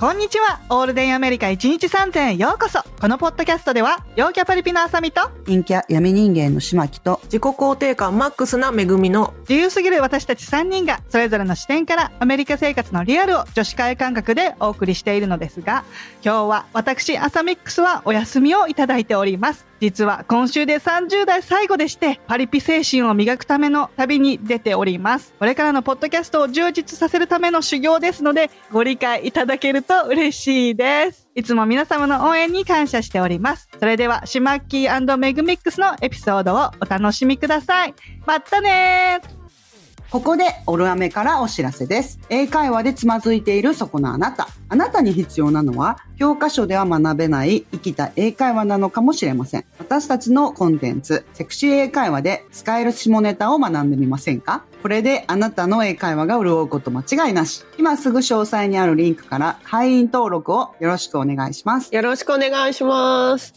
こんにちは。オールデンアメリカ1日3000へようこそ。このポッドキャストでは、陽キャパリピのあさみと、陰キャ闇人間の島木と、自己肯定感マックスな恵みの自由すぎる私たち3人が、それぞれの視点からアメリカ生活のリアルを女子会感覚でお送りしているのですが、今日は私、アサミックスはお休みをいただいております。実は今週で30代最後でして、パリピ精神を磨くための旅に出ております。これからのポッドキャストを充実させるための修行ですので、ご理解いただけると嬉しいです。いつも皆様の応援に感謝しております。それでは、シマッキーメグミックスのエピソードをお楽しみください。またねここでオルアメからお知らせです。英会話でつまずいているそこのあなた。あなたに必要なのは、教科書では学べない生きた英会話なのかもしれません。私たちのコンテンツ、セクシー英会話で使える下ネタを学んでみませんか？これであなたの英会話が潤うこと間違いなし。今すぐ詳細にあるリンクから会員登録をよろしくお願いします。よろしくお願いします。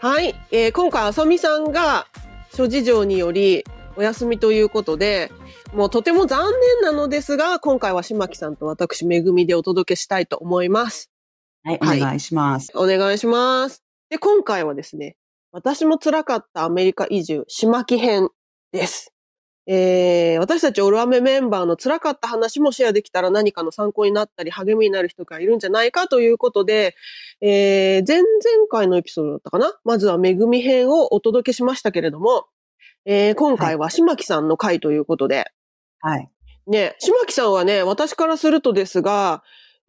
はい、えー今回あさみさんが諸事情によりお休みということで、もうとても残念なのですが、今回は島木さんと私めぐみでお届けしたいと思います。はい、おはい願いします。お願いします。で、今回はですね、私も辛かったアメリカ移住、島木編です。えー、私たちオルアメメンバーの辛かった話もシェアできたら何かの参考になったり励みになる人がいるんじゃないかということで、えー、前々回のエピソードだったかな？まずはめぐみ編をお届けしましたけれども、えー、今回は島木さんの回ということで、はい。ね、島木さんはね、私からするとですが、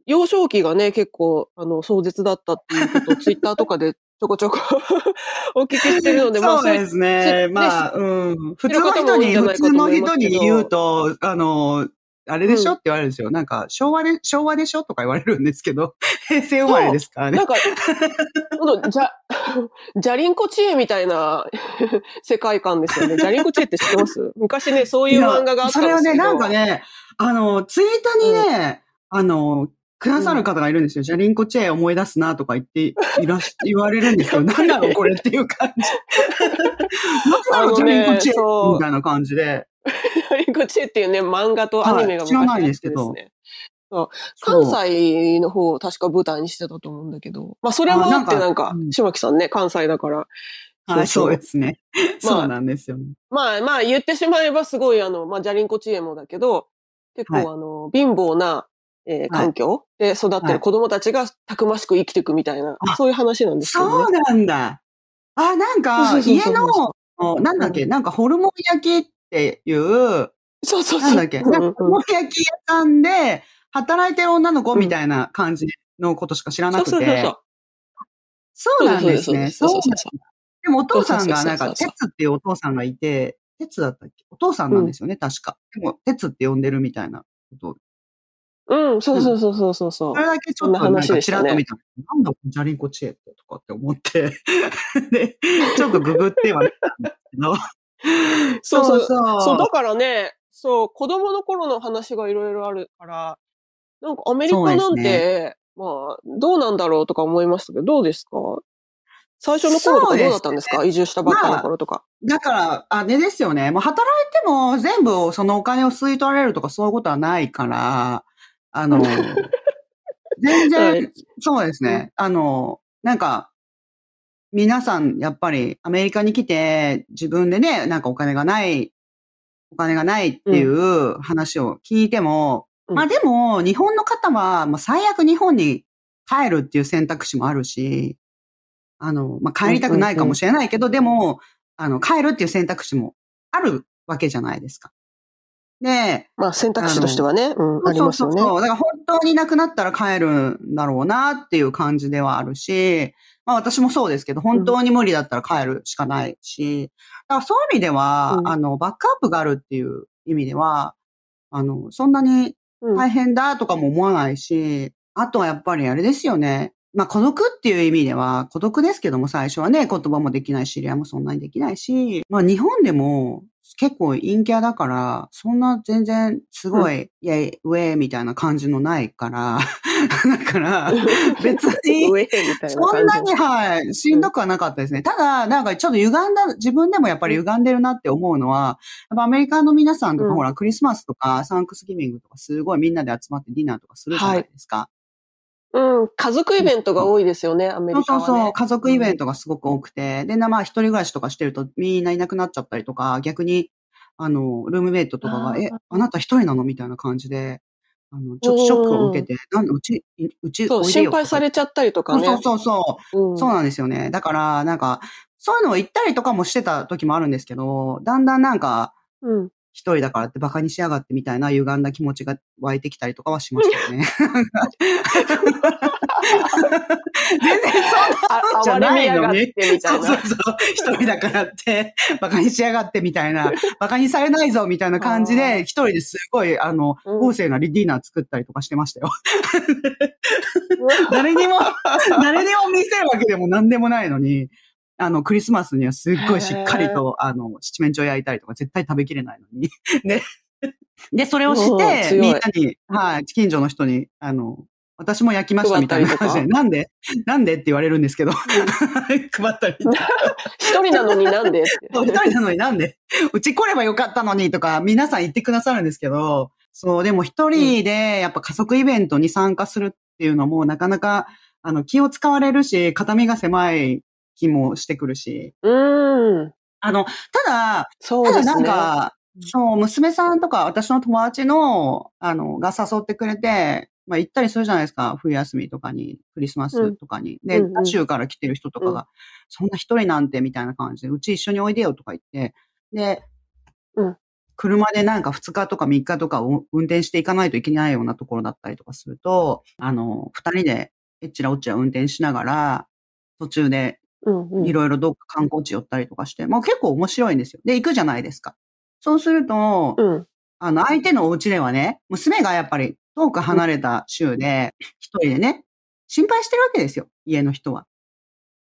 幼少期がね、結構、あの、壮絶だったっていうことをツイッターとかでちょこちょこ お聞きしてるので、まあ、いそうですね。せまあ、うん。普通の人に、普通の人に言うと、あの、あれでしょ、うんって言われるんですよ。なんか、昭和で、昭和でしょとか言われるんですけど、平成生まれですからねなん。か、じゃ、じゃりんこ知恵みたいな世界観ですよね。じゃりんこ知恵って知ってます？昔ね、そういう漫画があったんですけど。それはね、なんかね、あの、ツイッターにね、あの、くださる方がいるんですよ。じゃあ、リンコチェ思い出すなとか言って、いらし、言われるんですけど、何なのこれっていう感じ。何なのじゃあ、リンコチェそうみたいな感じで。じゃりんこ知恵っていうね、漫画とアニメが昔はい知らないですけど関西の方を確か舞台にしてたと思うんだけど。まあ、それもあってあなんんか島木さんね、関西だから。はい、そうですね。まあそうなんですよね。まあまあ言ってしまえばすごいあの、まあジャリンコ知恵もだけど、結構はいあの、貧乏な、えー環境？で育ってはいる子供たちがたくましく生きていくみたいな、あそういう話なんですよそうね。なんだ。あ、なんか、家の、おなんだっけ、なんかホルモン焼きっていう、そうそうそう。なんだっけ、ホルモン焼き屋さんで働いてる女の子みたいな感じのことしか知らなくそうそうそうて。そう。そうなんですね。そうそうそうそうでもお父さんが、なんか、鉄っていうお父さんがいて、鉄だったっけ？お父さんなんですよね、確か。でも、鉄って呼んでるみたいなこと。うん、そうそうそうそうそうそうそれだけちょっとそんななんからっと見た。なんだ、ジャリンコチエってとかって思って。で、ちょっとググってはみたんですけど。そうそうそうそう、だからね、そう、子供の頃の話がいろいろあるから、なんかアメリカなんて、まあ、どうなんだろうとか思いましたけど、どうですか？最初の頃とかどうだったんですか？そう移住したばっかの頃とか。だから、あれですよね。もう働いても全部そのお金を吸い取られるとかそういうことはないから、あの、全然、はい。そうですね。あの、なんか、皆さんやっぱりアメリカに来て自分でね、なんかお金がない、お金がないっていう話を聞いても、うん。まあでも日本の方は、まあ最悪日本に帰るっていう選択肢もあるし、あの、まあ帰りたくないかもしれないけど、でも、あの、帰るっていう選択肢もあるわけじゃないですか。で、まあ選択肢としてはね、うん、ありますよね。そうそうそう。だから本当になくなったら帰るんだろうなっていう感じではあるし、まあ私もそうですけど、本当に無理だったら帰るしかないし、だからそういう意味では、うんあの、バックアップがあるっていう意味では、あの、そんなにうん大変だとかも思わないし、あとはやっぱりあれですよね。まあ孤独っていう意味では、孤独ですけども最初はね、言葉もできないし、知り合いもそんなにできないし、まあ日本でも結構陰キャだから、そんな全然すごい、イェイ、ウェイみたいな感じのないから、だから、別に。そんなに、はい、しんどくはなかったですね。ただ、なんかちょっと歪んだ、自分でもやっぱり歪んでるなって思うのは、やっぱアメリカの皆さんとか、うんほら、クリスマスとかサンクスギビングとか、すごいみんなで集まってディナーとかするじゃないですか。うん、家族イベントが多いですよね、アメリカは、ね。そうそうそう、家族イベントがすごく多くて、で、なまあ、一人暮らしとかしてるとみんないなくなっちゃったりとか、逆に、あの、ルームメイトとかが、え、あなた一人なの？みたいな感じで、あの、ちょっとショックを受けて、なんで、うち、うち、そう、心配されちゃったりとかね。そうそうそう。うんそうなんですよね。だから、なんか、そういうのを言ったりとかもしてた時もあるんですけど、だんだんなんか、うん。一人だからって馬鹿にしやがってみたいな歪んだ気持ちが湧いてきたりとかはしましたね。全然あ、じゃないのにてみたいな。そうそうそう。一人だからって、馬鹿にしやがってみたいな、馬鹿にされないぞみたいな感じで、一人ですごい、あの、豪勢なリディーナー作ったりとかしてましたよ。誰にも、誰にも見せるわけでも何でもないのに、あの、クリスマスにはすっごいしっかりと、あの、七面鳥焼いたりとか絶対食べきれないのに。ね。で、それをしうんて、みんなに、はい、近所の人に、あの、私も焼きましたみたいな感じで、配なんでなんでって言われるんですけど、配ったり。一人なのになんで 一人なのになんで。うち来ればよかったのにとか、皆さん言ってくださるんですけど、そう、でも一人でやっぱ家族イベントに参加するっていうのもなかなか、あの、気を使われるし、肩身が狭い気もしてくるし。うん。あの、ただ、ただそうですね。なんか、そう、娘さんとか私の友達の、あの、が誘ってくれて、まあ行ったりするじゃないですか。冬休みとかに、クリスマスとかに。で、うんうん他州から来てる人とかが、うんそんな一人なんてみたいな感じで、うち一緒においでよとか言って、で、うん車でなんか2日とか3日とかを運転していかないといけないようなところだったりとかすると、あの、二人でえっちらおっちら運転しながら、途中でいろいろどっか観光地寄ったりとかして、まあ結構面白いんですよ。で、行くじゃないですか。そうすると、うん。あの、相手のお家ではね、娘がやっぱり遠く離れた州で、一人でね、心配してるわけですよ、家の人は。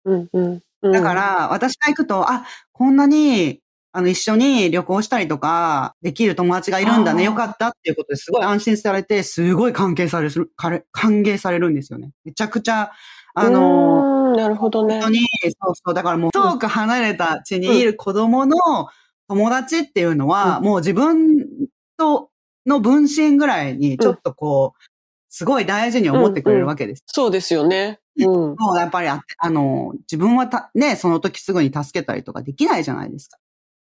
うん。うん。うんだか、ら、私が行くと、あ、こんなに、あの、一緒に旅行したりとか、できる友達がいるんだね、よかったっていうことですごい安心されて、すごい関係される、歓迎されるんですよね。めちゃくちゃ、あの、うーんなるほどね本当。に、そうそう、だからもう遠く離れた地にいる子供の友達っていうのは、うんもう自分との分身ぐらいにちょっとこう、すごい大事に思ってくれるわけです。そうですよね。うん。もうやっぱりああの、自分はた、ね、その時すぐに助けたりとかできないじゃないですか。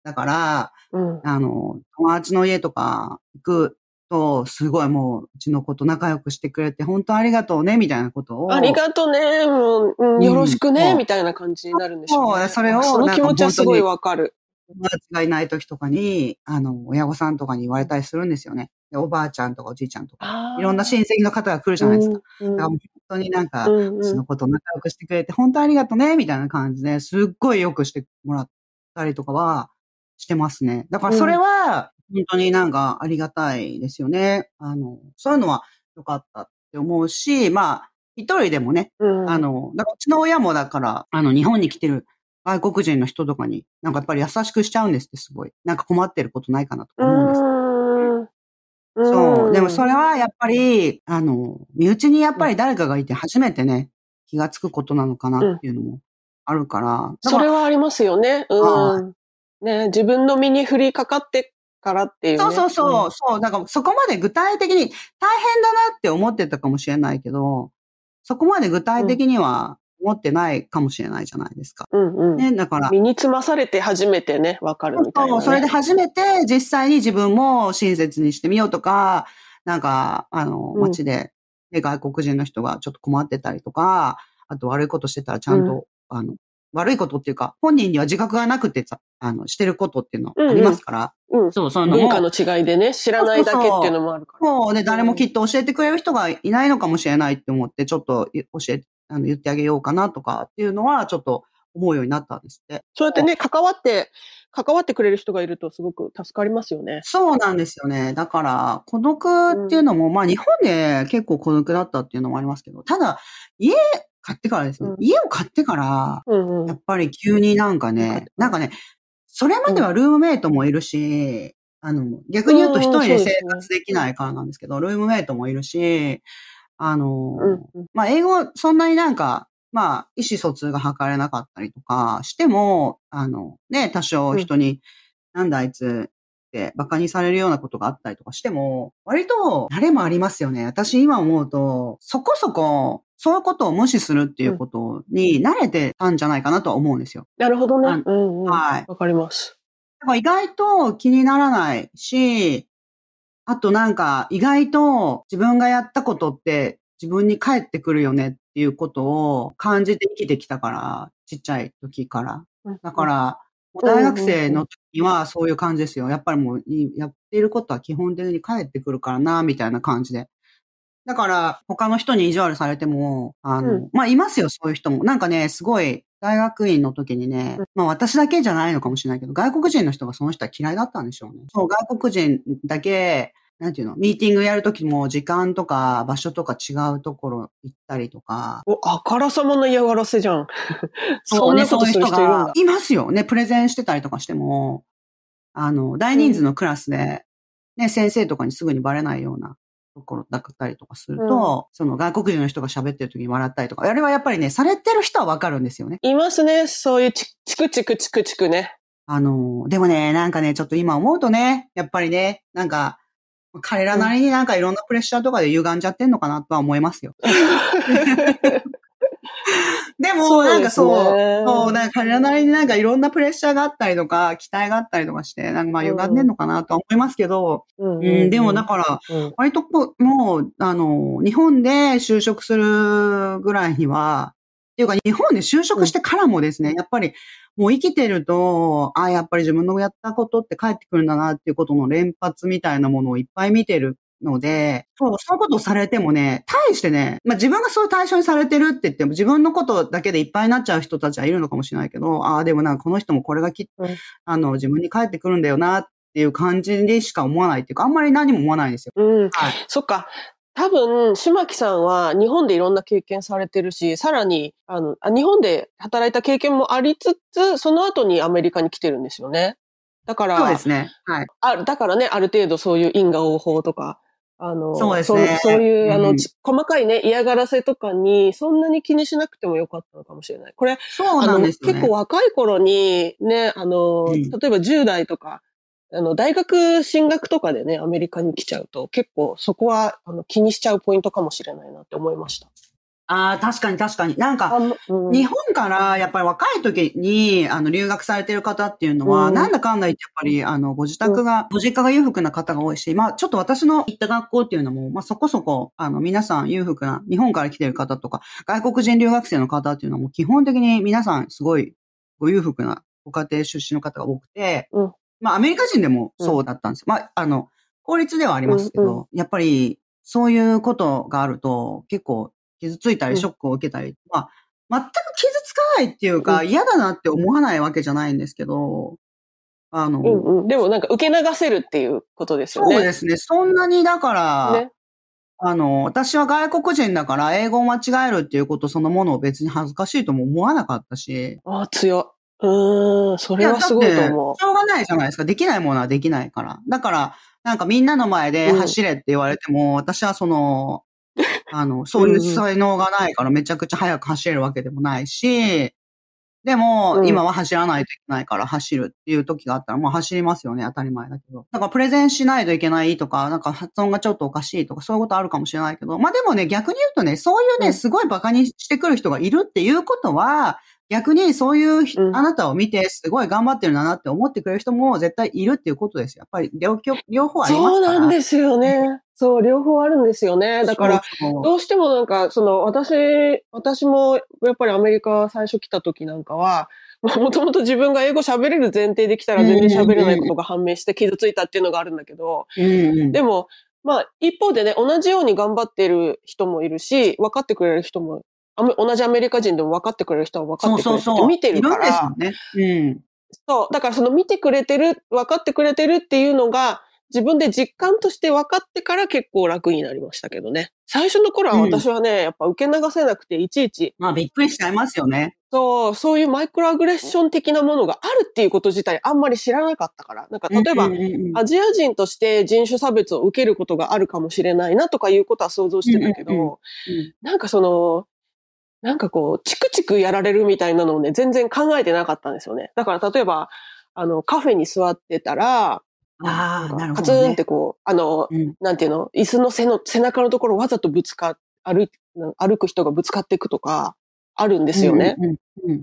だから、うん。あの、友達の家とか行くと、すごいもう、うちの子と仲良くしてくれて、本当ありがとうね、みたいなことを。ありがとうね、もううんうんよろしくね、そうみたいな感じになるんでしょうね。そうそれをその気持ちはすごいわかる。友達がいない時とかに、あの、親御さんとかに言われたりするんですよね。でおばあちゃんとかおじいちゃんとか、いろんな親戚の方が来るじゃないですか。うんだから本当になんか、うんうちのこと仲良くしてくれて、本当ありがとうね、みたいな感じで、すっごいよくしてもらったりとかはしてますね。だからそれは、本当になんかありがたいですよね。あの、そういうのは良かったって思うし、まあ、一人でもね、うんあの、だからうちの親もだから、あの、日本に来てる外国人の人とかに、なんかやっぱり優しくしちゃうんですって、すごい。なんか困ってることないかなとか思うんです。うんそう。でもそれはやっぱり、あの、身内にやっぱり誰かがいて初めてね、気がつくことなのかなっていうのもあるから。だそかられはありますよね。うん。ね、自分の身に降りかかってからっていう、ね。そうそうそう、そう。だからそこまで具体的に大変だなって思ってたかもしれないけど、そこまで具体的には思ってないかもしれないじゃないですか。うん。うんうん。ね、だから。身につまされて初めてね、わかるみたいな、ね。そう、それで初めて実際に自分も親切にしてみようとか、なんか、あの、うん街で、ね外国人の人がちょっと困ってたりとか、あと悪いことしてたらちゃんと、あの、悪いことっていうか、本人には自覚がなくてさ、あの、してることっていうのありますから、うん。そう、そういうのも文化の違いでね、知らないだけっていうのもあるから。もうね、誰もきっと教えてくれる人がいないのかもしれないって思って、ちょっと教え、あの、言ってあげようかなとかっていうのは、ちょっと思うようになったんですって。そうやってね、関わって、関わってくれる人がいるとすごく助かりますよね。そうなんですよね。だから、孤独っていうのも、まあ日本で結構孤独だったっていうのもありますけど、ただ、家買ってからですね、うん。家を買ってから、うんうん。や。っぱり急になんかね、なんかね、それまではルームメイトもいるし、あの、逆に言うと一人で生活できないからなんですけど、ルームメイトもいるし、あの、うんうん。まあ、英語、そんなになんか、まあ、意思疎通が図れなかったりとかしても、あの、ね、多少人に、なんだあいつって馬鹿にされるようなことがあったりとかしても、割と誰もありますよね。私今思うと、そこそこ、そういうことを無視するっていうことに慣れてたんじゃないかなとは思うんですよ。なるほどあね。うんうん。わはい。かります。だから意外と気にならないし、あとなんか意外と自分がやったことって自分に返ってくるよねっていうことを感じて生きてきたから、ちっちゃい時から。だか、ら、大学生の時にはそういう感じですよ。やっぱりもういやっていることは基本的に返ってくるからな、みたいな感じで。だから、他の人に意地悪されても、あの、うんまあ、いますよ、そういう人も。なんかね、すごい、大学院の時にね、うんまあ私だけじゃないのかもしれないけど、外国人の人がその人は嫌いだったんでしょうね。そう、外国人だけ、なんていうの、ミーティングやる時も時間とか場所とか違うところ行ったりとか、お、あからさまな嫌がらせじゃん。そうんね、そういう。人がいますよね。プレゼンしてたりとかしても、あの、大人数のクラスで、ね、先生とかにすぐにバレないようなところだったりとかすると、その外国人の人が喋ってる時に笑ったりとか、あれはやっぱりね、されてる人はわかるんですよね。いますね。そういうチチクチクチクチクね。あの、でもね、なんかね、ちょっと今思うとね、やっぱりね、なんか、彼らなりになんかいろんなプレッシャーとかで歪んじゃってんのかなとは思いますよ。でも、なんかそう、そう、なんか彼らなりになんかいろんなプレッシャーがあったりとか、期待があったりとかして、なんかまあ歪んでんのかなとは思いますけど、うんうん、でもだから、うん。割ともう、あの、日本で就職するぐらいには、っていうか日本で就職してからもですね、やっぱりもう生きてると、あやっぱり自分のやったことって返ってくるんだなっていうことの連発みたいなものをいっぱい見てるので、そう、そういうことをされてもね、対してね、まあ自分がそういう対象にされてるって言っても自分のことだけでいっぱいになっちゃう人たちはいるのかもしれないけど、ああ、でもなんかこの人もこれがきっと、うんあの、自分に返ってくるんだよなっていう感じでしか思わないっていうか、あんまり何も思わないんですよ。うん。はい。そっか。多分、島木さんは日本でいろんな経験されてるし、さらに、あの、あ日本で働いた経験もありつつ、その後にアメリカに来てるんですよね。だから、そうですね。はい。あだからね、ある程度そういう因果応報とか、あの、そうですねそういう、あの、うんち細かいね、嫌がらせとかに、そんなに気にしなくてもよかったのかもしれない。これ、そうなんですよね。結構若い頃に、ね、あの、うん例えば10代とか、あの、大学進学とかでね、アメリカに来ちゃうと、結構そこは、あの、気にしちゃうポイントかもしれないなって思いました。ああ、確かに確かに。なんか、日本からやっぱり若い時に、あの、留学されてる方っていうのは、うん。なんだかんだ言ってやっぱり、あの、ご自宅が、ご実家が裕福な方が多いし、まあ、ちょっと私の行った学校っていうのも、まあ、そこそこ、あの、皆さん裕福な、日本から来てる方とか、外国人留学生の方っていうのはもう基本的に皆さんすごい、ご裕福なご家庭出身の方が多くて、うん。まあ、アメリカ人でもそうだったんですよ。まあ、あの、法律ではありますけど、うん。やっぱり、そういうことがあると、結構、傷ついたり、うんショックを受けたり、まあ、全く傷つかないっていうか、う嫌だなって思わないわけじゃないんですけど、あの、うんうん。でもなんか受け流せるっていうことですよね。そうですね。そんなに、だから、ね。あの、私は外国人だから、英語を間違えるっていうことそのものを別に恥ずかしいとも思わなかったし、ああ、強い。うーん、それはすごいと思やだってしょうがないじゃないですか。できないものはできないから。だから、なんかみんなの前で走れって言われても、私はその、あの、そういう才能がないからめちゃくちゃ速く走れるわけでもないし、でも、うん今は走らないといけないから走るっていう時があったら、もう走りますよね、当たり前だけど。だからプレゼンしないといけないとか、なんか発音がちょっとおかしいとか、そういうことあるかもしれないけど、まあでもね、逆に言うとね、そういうね、うんすごい馬鹿にしてくる人がいるっていうことは、逆にそういうあなたを見て、すごい頑張ってるんだなって思ってくれる人も絶対いるっていうことですよ。やっぱり両極両方ありますそうから。なんですよね。そう、両方あるんですよね。だから、そうそうどうしてもなんか、その、私、私も、やっぱりアメリカ最初来た時なんかは、もともと自分が英語喋れる前提で来たら全然喋れないことが判明して傷ついたっていうのがあるんだけど。でも、まあ、一方でね、同じように頑張ってる人もいるし、分かってくれる人も、同じアメリカ人でも分かってくれる人は分かそうってくれるってそうそう。見てるからよ、ね。うん。そう。だからその見てくれてる、分かってくれてるっていうのが、自分で実感として分かってから結構楽になりましたけどね。最初の頃は私はね、やっぱ受け流せなくて、いちいち、まあびっくりしちゃいますよね。そう、そういうマイクロアグレッション的なものがあるっていうこと自体あんまり知らなかったから。なんか例えば、うんうんうんアジア人として人種差別を受けることがあるかもしれないなとかいうことは想像してたけど、うんうんうんなんかその、なんかこう、チクチクやられるみたいなのをね、全然考えてなかったんですよね。だから例えば、あの、カフェに座ってたら、ああ、なるほカツンっどね。てこう、あの、うんなんていうの、椅子の背の、背中のところわざとぶつか、歩い歩く人がぶつかっていくとか、あるんですよね。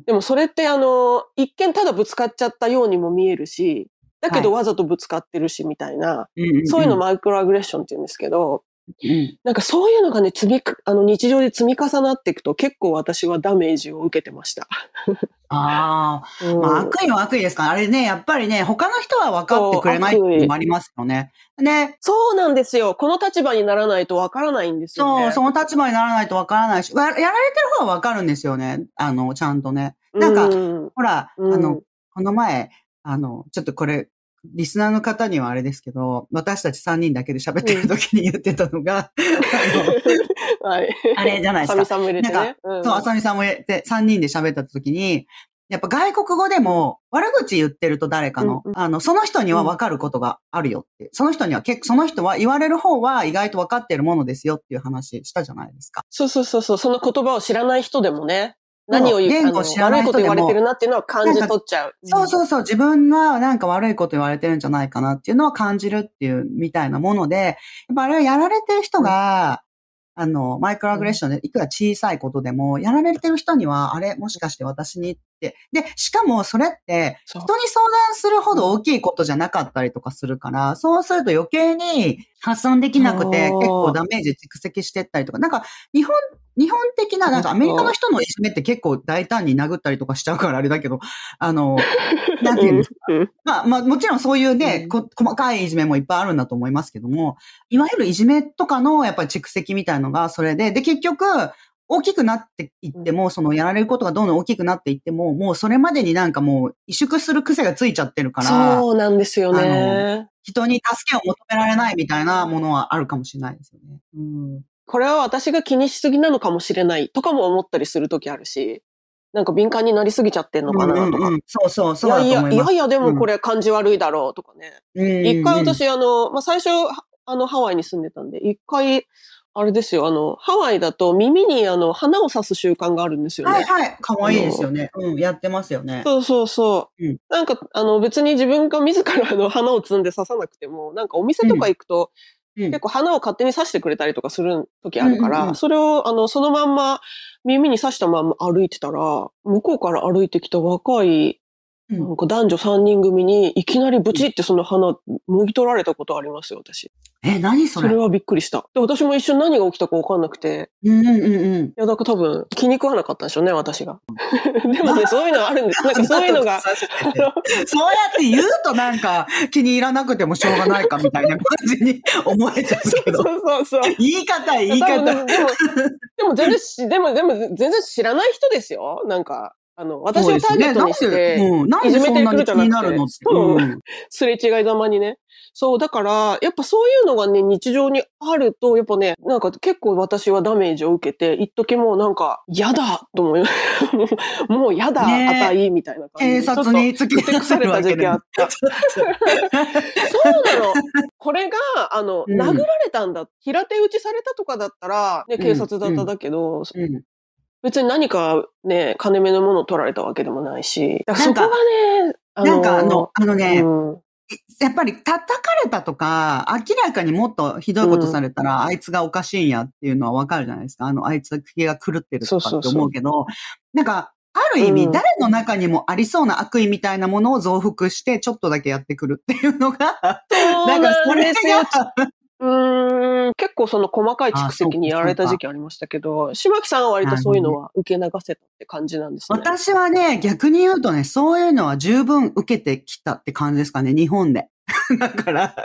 でもそれってあの、一見ただぶつかっちゃったようにも見えるし、だけどわざとぶつかってるしみたいな、そういうのマイクロアグレッションって言うんですけど、うんなんかそういうのがね、積みか、あの日常で積み重なっていくと結構私はダメージを受けてました。ああ、うんまあ悪意は悪意ですから、あれね、やっぱりね、他の人は分かってくれないっていうのもありますよね。ね、そうなんですよ。この立場にならないとわからないんですよね。そう、その立場にならないと分からないし、わやられてる方は分かるんですよね。あの、ちゃんとね。なんか、うんほら、うんあの、この前、あの、ちょっとこれ、リスナーの方にはあれですけど、私たち3人だけで喋ってる時に言ってたのが、はい。あのあれじゃないですか。さんも入れてなんね。うんそう、あさみさんも言って、3人で喋った時に、やっぱ外国語でも悪口言ってると誰かの、うんうんあの、その人には分かることがあるよって。その人には結構、その人は言われる方は意外と分かってるものですよっていう話したじゃないですか。そうそうそうそう、その言葉を知らない人でもね、何を言う、言語あの知らない人でも悪いこと言われてるなっていうのは感じ取っちゃう。そうそうそう、自分はなんか悪いこと言われてるんじゃないかなっていうのを感じるっていうみたいなもので、やっぱあれはやられてる人が、あの、マイクロアグレッションでいくら小さいことでも、やられてる人には、あれ、もしかして私に。で、しかもそれって、人に相談するほど大きいことじゃなかったりとかするから、そうすると余計に発散できなくて、結構ダメージ蓄積してったりとか、なんか、日本、日本的な、なんかアメリカの人のいじめって結構大胆に殴ったりとかしちゃうからあれだけど、あの、なんていうんですか。うん。まあまあもちろんそういうね、細かいいじめもいっぱいあるんだと思いますけども、いわゆるいじめとかのやっぱり蓄積みたいのがそれで、で結局、大きくなっていっても、そのやられることがどんどん大きくなっていっても、もうそれまでになんかもう萎縮する癖がついちゃってるから、そうなんですよね。人に助けを求められないみたいなものはあるかもしれないですよね。うん。これは私が気にしすぎなのかもしれないとかも思ったりするときあるし、なんか敏感になりすぎちゃってんのかなとか。うんうんうんそうそう、そうだいやいや、いやいや、でもこれ感じ悪いだろうとかね。一回私、あの、まあ、最初、あの、ハワイに住んでたんで、一回、あれですよ、あの、ハワイだと耳にあの、花を刺す習慣があるんですよね。はいはい。かわいいですよね。うん、やってますよね。そうそうそう。うんなんか、あの、別に自分が自らあの花を摘んで刺さなくても、なんかお店とか行くと、うん結構花を勝手に刺してくれたりとかする時あるから、うんうんうんそれを、あの、そのまんま耳に刺したまんま歩いてたら、向こうから歩いてきた若い、うんなんか男女3人組にいきなりブチってその花、もぎ取られたことありますよ、私。え、何それ？それはびっくりした。で、私も一瞬何が起きたかわかんなくて、うんうんうんうん。いや、だから多分気に食わなかったんでしょうね、私が。でもね、そういうのあるんです。なんかそういうのが、そうやって言うとなんか気に入らなくてもしょうがないかみたいな感じに 思えちゃうけど。そうそうそう。言い方、言い方。でも、でもでも全然し、でも、でも全然知らない人ですよ。なんか、あの、私をターゲットにして、うん、なんでそんなに気になるのって。そう。うん。すれ違いざまにね。そう、だから、やっぱそういうのがね、日常にあると、やっぱね、なんか結構私はダメージを受けて、一時もうなんか、嫌だと思い、も うもう嫌だ、ね。あたい、みたいな感じで。警察に突き出された時期あった。そうなの。これが、あの、うん。殴られたんだ、平手打ちされたとかだったら、ね、警察だっただけど、うん別に何かね、金目のものを取られたわけでもないし、だからそこがね、あなんかあの、あのね、うん。やっぱり叩かれたとか、明らかにもっとひどいことされたら、あいつがおかしいんやっていうのはわかるじゃないですか。あの、あいつは気が狂ってるとかって思うけど、なんか、ある意味、うん。誰の中にもありそうな悪意みたいなものを増幅して、ちょっとだけやってくるっていうのが、そうなんかそれ。が、うーん、結構その細かい蓄積にやられた時期ありましたけど、島木さんは割とそういうのは受け流せたって感じなんですね。私はね、逆に言うとね、そういうのは十分受けてきたって感じですかね、日本で。だから、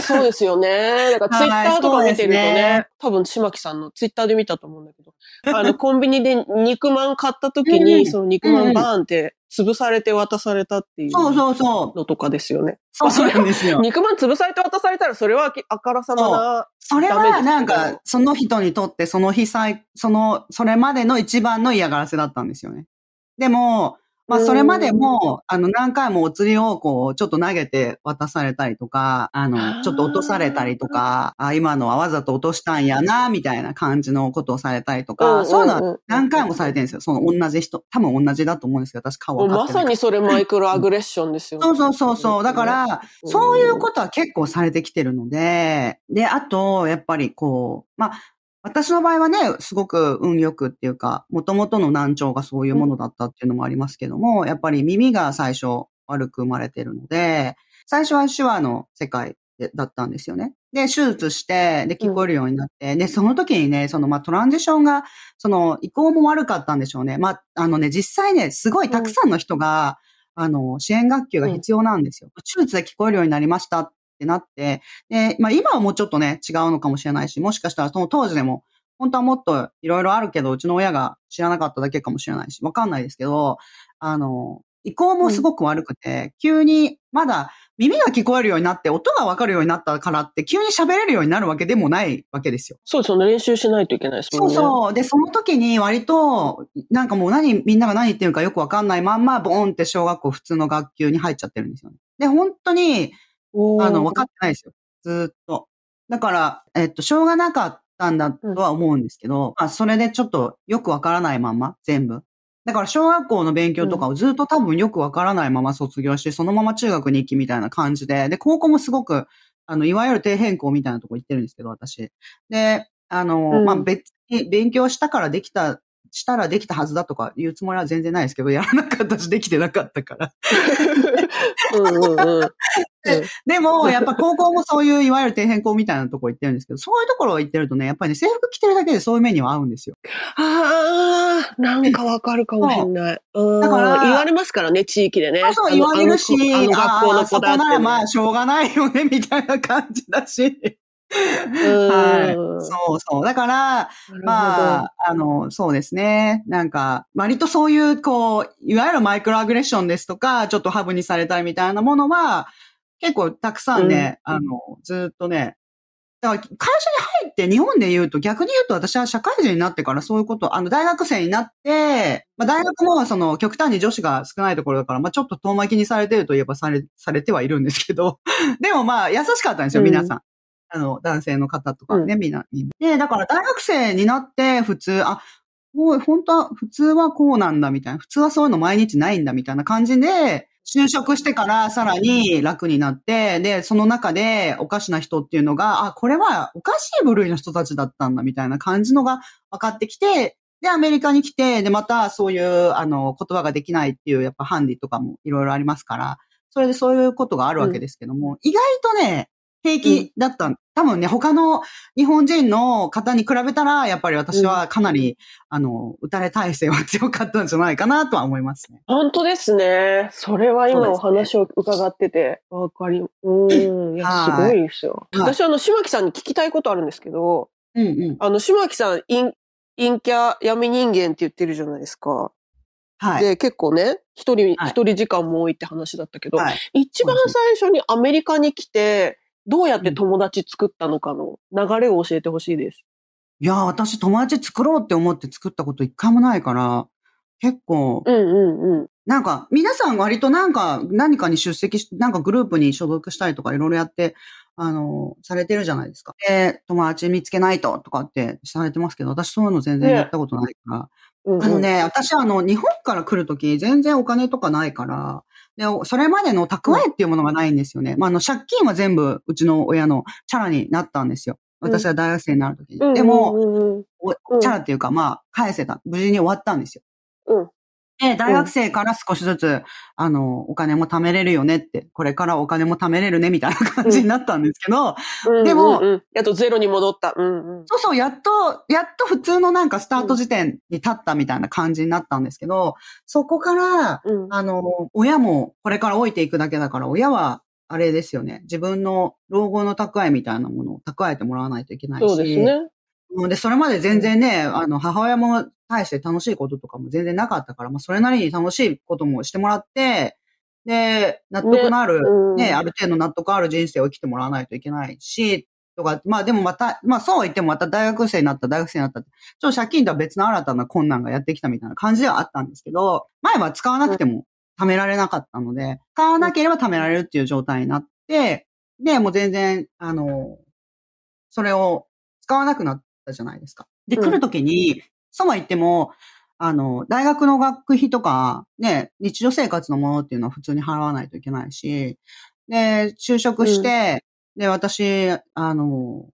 そうですよね。だからツイッターとか見てるとねね、多分島木さんのツイッターで見たと思うんだけど、あの、コンビニで肉まん買った時うんに、その肉まんバーンって潰されて渡されたっていうそうそうそう。のとかですよね。そうなんですよ。肉まん潰されて渡されたら、それはあからさまな、それダメですけどはなんか、その人にとってその被災、その、それまでの一番の嫌がらせだったんですよね。でも、まあ、それまでも、あの、何回もお釣りをこう、ちょっと投げて渡されたりとか、あの、ちょっと落とされたりとか、あ、今のはわざと落としたんやな、みたいな感じのことをされたりとうんか、うんそういうのは何回もされてるんですよ。その同じ人。多分同じだと思うんですけど、私顔もう分かってるまさにそれマイクロアグレッションですよね。そうそうそうそう。だから、うんそういうことは結構されてきてるので、で、あと、やっぱりこう、まあ、私の場合はね、すごく運良くっていうか、元々の難聴がそういうものだったっていうのもありますけども、やっぱり耳が最初悪く生まれてるので、最初は手話の世界でだったんですよね。で、手術して、で、聞こえるようになって、で、その時にね、その、まあ、トランジションが、その、移行も悪かったんでしょうね。まあ、あのね、実際ね、すごいたくさんの人が、あの、支援学級が必要なんですよ。手術で聞こえるようになりましたってなって、で、まあ今はもうちょっとね、違うのかもしれないし、もしかしたらその当時でも、本当はもっといろいろあるけど、うちの親が知らなかっただけかもしれないし、わかんないですけど、あの、移行もすごく悪くて、急に、まだ耳が聞こえるようになって、音がわかるようになったからって、急に喋れるようになるわけでもないわけですよ。そうですよね。練習しないといけないですもんね。そうそう。で、その時に割と、なんかもう何、みんなが何言ってるかよくわかんないまんま、ボーンって小学校普通の学級に入っちゃってるんですよね。で、本当に、あの、分かってないですよ。ずーっと。だから、えっと、しょうがなかったんだとは思うんですけど、まあ、それでちょっとよくわからないまま、全部。だから、小学校の勉強とかをずっと多分よくわからないまま卒業して、そのまま中学に行きみたいな感じで、で、高校もすごく、あの、いわゆる底辺校みたいなとこ行ってるんですけど、私。で、あの、うんまあ、別に勉強したからできた、したらできたはずだとか言うつもりは全然ないですけど、やらなかったし、できてなかったから。うんうん うん。でも、やっぱ高校もそういういわゆる底辺校みたいなとこ行ってるんですけど、そういうところ行ってるとね、やっぱりね、制服着てるだけでそういう目には合うんですよ。ああ、なんかわかるかもしれない。うんだから言われますからね、地域でね。そう言われるし、あの学校の子だって、そこならね。まあしょうがないよね、みたいな感じだし。うんはい。そうそう。だから、まあ、あの、そうですね。なんか、割とそういう、こう、いわゆるマイクロアグレッションですとか、ちょっとハブにされたいみたいなものは、結構たくさんね、あの、ずっとね、だから会社に入って日本で言うと逆に言うと私は社会人になってからそういうこと、あの大学生になって、まあ大学もその極端に女子が少ないところだから、まあちょっと遠巻きにされてるといえばされ、されてはいるんですけど、でもまあ優しかったんですよ、うん皆さん。あの、男性の方とかね、うみんな、みんな。で、だから大学生になって普通、あ、もう本当は、普通はこうなんだみたいな、普通はそういうの毎日ないんだみたいな感じで、就職してからさらに楽になって、で、その中でおかしな人っていうのが、あ、これはおかしい部類の人たちだったんだみたいな感じのが分かってきて、で、アメリカに来て、で、またそういう、あの、言葉ができないっていう、やっぱハンディとかもいろいろありますから、それでそういうことがあるわけですけども、意外とね、平気だった。多分ね、他の日本人の方に比べたら、やっぱり私はかなり、あの、打たれ体制は強かったんじゃないかなとは思いますね。本当ですね。それは今お話を伺ってて、わかり、うん。いや、すはいごいですよ。はい私、あの、島木さんに聞きたいことあるんですけど、うんうん。あの、島木さん、陰、陰キャ闇人間って言ってるじゃないですか。はい。で、結構ね、一人、はい一人時間も多いって話だったけど、はい。一番最初にアメリカに来て、どうやって友達作ったのかの流れを教えてほしいです。いや、私友達作ろうって思って作ったこと一回もないから、結構、うんうんうん。なんか、皆さん割となんか、何かに出席し、なんかグループに所属したりとかいろいろやって、あの、されてるじゃないですか。で、友達見つけないととかってされてますけど、私そういうの全然ねやったことないから。うんうんあのね、私あの、日本から来るとき全然お金とかないから、で、それまでの蓄えっていうものがないんですよね。まあ、あの、借金は全部うちの親のチャラになったんですよ。私は大学生になるときに。うんでも、チャラっていうか、まあ、返せた。無事に終わったんですよ。うんで、大学生から少しずつ、あの、お金も貯めれるよねって、これからお金も貯めれるねみたいな感じになったんですけど、うんでもうんうんやっとゼロに戻った。うんうん。そうそう、やっと、やっと普通のなんかスタート時点に立ったみたいな感じになったんですけど、そこから、うんあの、親もこれから置いていくだけだから、親は、あれですよね。自分の老後の蓄えみたいなものを蓄えてもらわないといけないし。そうですね。うん。で、それまで全然ね、あの、母親も対して楽しいこととかも全然なかったから、まあ、それなりに楽しいこともしてもらって、で、納得のある、うん。ね、ある程度納得ある人生を生きてもらわないといけないし、とか、まあでもまた、まあそうは言ってもまた大学生になった、大学生になったって、ちょっと借金とは別の新たな困難がやってきたみたいな感じではあったんですけど、前は使わなくても貯められなかったので、使わなければ貯められるっていう状態になって、で、もう全然、あの、それを使わなくなったじゃないですか。で、うん来るときに、そうは言っても、あの、大学の学費とか、ね、日常生活のものっていうのは普通に払わないといけないし、で、就職して、で、私、あの、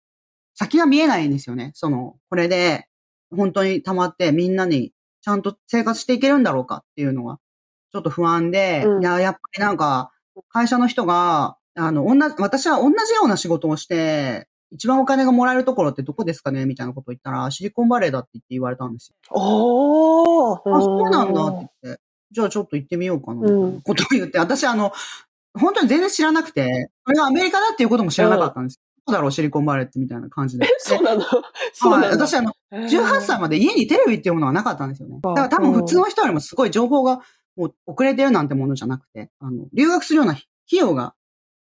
先が見えないんですよね。その、これで、本当に溜まってみんなにちゃんと生活していけるんだろうかっていうのが、ちょっと不安で、うんいや、やっぱりなんか、会社の人が、あの、同じ、私は同じような仕事をして、一番お金がもらえるところってどこですかね？みたいなことを言ったら、シリコンバレーだって言って言われたんですよ。おー。あ、そうなんだって言って、じゃあちょっと行ってみようかな、みたいなことを言って、私あの、本当に全然知らなくて、これがアメリカだっていうことも知らなかったんですよ。どこだろう、シリコンバレーってみたいな感じで。そうなの？そうは、ないの私あの、18歳まで家にテレビっていうものはなかったんですよね。だから多分普通の人よりもすごい情報がもう遅れてるなんてものじゃなくて、あの、留学するような費用が